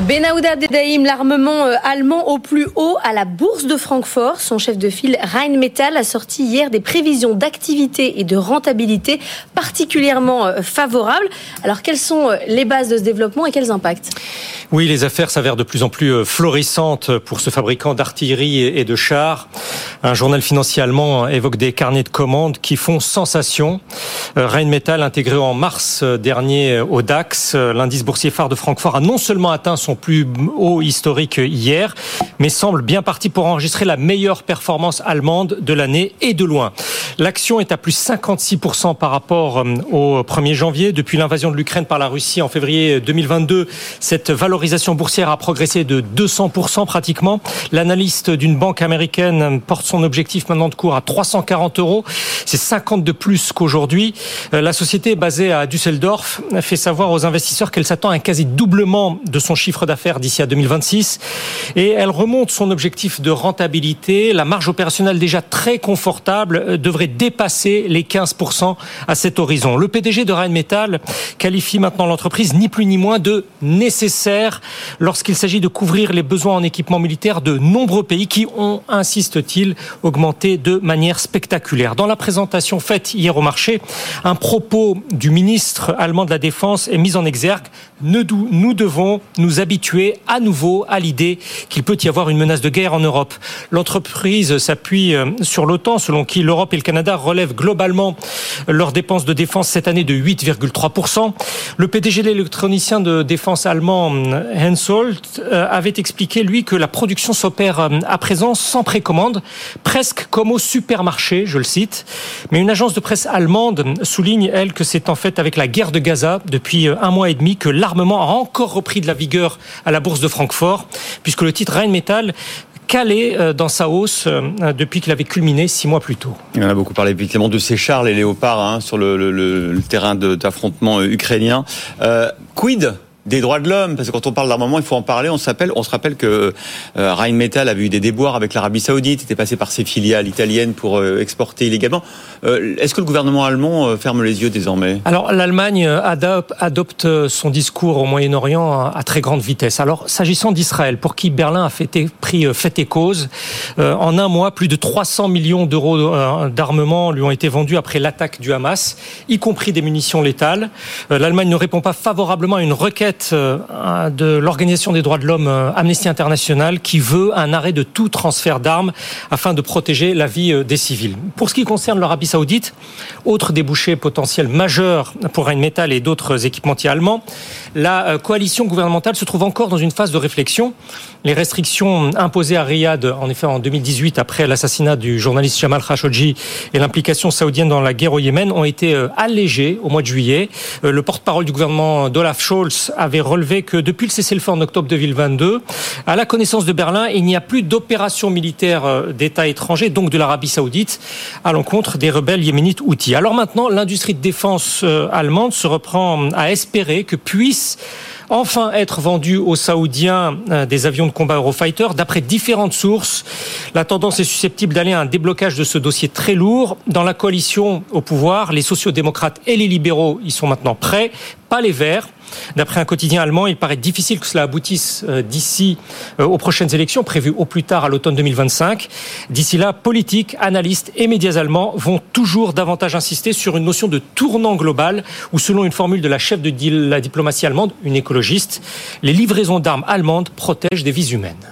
Benahouda Dedaïm, l'armement euh, allemand au plus haut à la bourse de Francfort. Son chef de file Rheinmetall a sorti hier des prévisions d'activité et de rentabilité particulièrement euh, favorables. Alors quelles sont euh, les bases de ce développement et quels impacts? Oui, les affaires s'avèrent de plus en plus florissantes pour ce fabricant d'artillerie et de chars. Un journal financier allemand évoque des carnets de commandes qui font sensation. Rheinmetall, intégré en mars dernier au DAX, l'indice boursier phare de Francfort, a non seulement atteint son plus haut historique hier, mais semble bien parti pour enregistrer la meilleure performance allemande de l'année et de loin. L'action est à plus 56% par rapport euh, au 1er janvier. Depuis l'invasion de l'Ukraine par la Russie en février 2022, cette valorisation boursière a progressé de 200% pratiquement. L'analyste d'une banque américaine porte son objectif maintenant de cours à 340 euros. C'est 50 de plus qu'aujourd'hui. Euh, la société basée à Düsseldorf fait savoir aux investisseurs qu'elle s'attend à un quasi doublement de son chiffre d'affaires d'ici à 2026. Et elle remonte son objectif de rentabilité. La marge opérationnelle déjà très confortable euh, devrait dépasser les 15% à cet horizon. Le PDG de Rheinmetall qualifie maintenant l'entreprise ni plus ni moins de nécessaire lorsqu'il s'agit de couvrir les besoins en équipement militaire de nombreux pays qui ont, insiste-t-il, augmenté de manière spectaculaire. Dans la présentation faite hier au marché, un propos du ministre allemand de la Défense est mis en exergue. Nous devons nous habituer à nouveau à l'idée qu'il peut y avoir une menace de guerre en Europe. L'entreprise s'appuie euh, sur l'OTAN, selon qui l'Europe et le Canada relèvent globalement leurs dépenses de défense cette année de 8,3%. Le PDG de l'électronicien de défense allemand Hensoldt euh, avait expliqué, lui, que la production s'opère euh, à présent sans précommande, presque comme au supermarché, je le cite. Mais une agence de presse allemande souligne, elle, que c'est en fait avec la guerre de Gaza, depuis un mois et demi, que l'armement a encore repris de la vigueur à la bourse de Francfort, puisque le titre Rheinmetall calé euh, dans sa hausse euh, depuis qu'il avait culminé six mois plus tôt. On a beaucoup parlé évidemment de ces chars, les léopards, hein, sur le, terrain d'affrontement euh, ukrainien. Quid des droits de l'homme, parce que quand on parle d'armement, il faut en parler. On s'appelle, on se rappelle que euh, Rheinmetall avait eu des déboires avec l'Arabie Saoudite, était passé par ses filiales italiennes pour euh, exporter illégalement. Euh, Est-ce que le gouvernement allemand euh, ferme les yeux désormais? Alors l'Allemagne adopte, adopte, son discours au Moyen-Orient à, à, très grande vitesse. Alors s'agissant d'Israël, pour qui Berlin a fait, pris euh, fait et cause, euh, en un mois, plus de 300 millions d'euros d'armement lui ont été vendus après l'attaque du Hamas, y compris des munitions létales. L'Allemagne ne répond pas favorablement à une requête euh, de l'Organisation des droits de l'homme euh, Amnesty International qui veut un arrêt de tout transfert d'armes afin de protéger la vie euh, des civils. Pour ce qui concerne l'Arabie Saoudite, autre débouché potentiel majeur pour Rheinmetall et d'autres équipementiers allemands, la coalition gouvernementale se trouve encore dans une phase de réflexion. Les restrictions imposées à Riyad, en effet, en 2018, après l'assassinat du journaliste Jamal Khashoggi et l'implication saoudienne dans la guerre au Yémen, ont été allégées au mois de juillet. Le porte-parole du gouvernement d'Olaf Scholz avait relevé que depuis le cessez-le-feu en octobre 2022, à la connaissance de Berlin, il n'y a plus d'opérations militaires euh, d'États étrangers, donc de l'Arabie saoudite, à l'encontre des rebelles yéménites outils. Alors maintenant, l'industrie de défense euh, allemande se reprend à espérer que puisse enfin être vendus aux Saoudiens euh, des avions de combat Eurofighter. D'après différentes sources, la tendance est susceptible d'aller à un déblocage de ce dossier très lourd. Dans la coalition au pouvoir, les sociaux-démocrates et les libéraux y sont maintenant prêts, pas les Verts. D'après un quotidien allemand, il paraît difficile que cela aboutisse euh, d'ici euh, aux prochaines élections prévues au plus tard à l'automne 2025. D'ici là, politiques, analystes et médias allemands vont toujours davantage insister sur une notion de tournant global ou selon une formule de la chef de la diplomatie allemande, une écologiste, les livraisons d'armes allemandes protègent des vies humaines.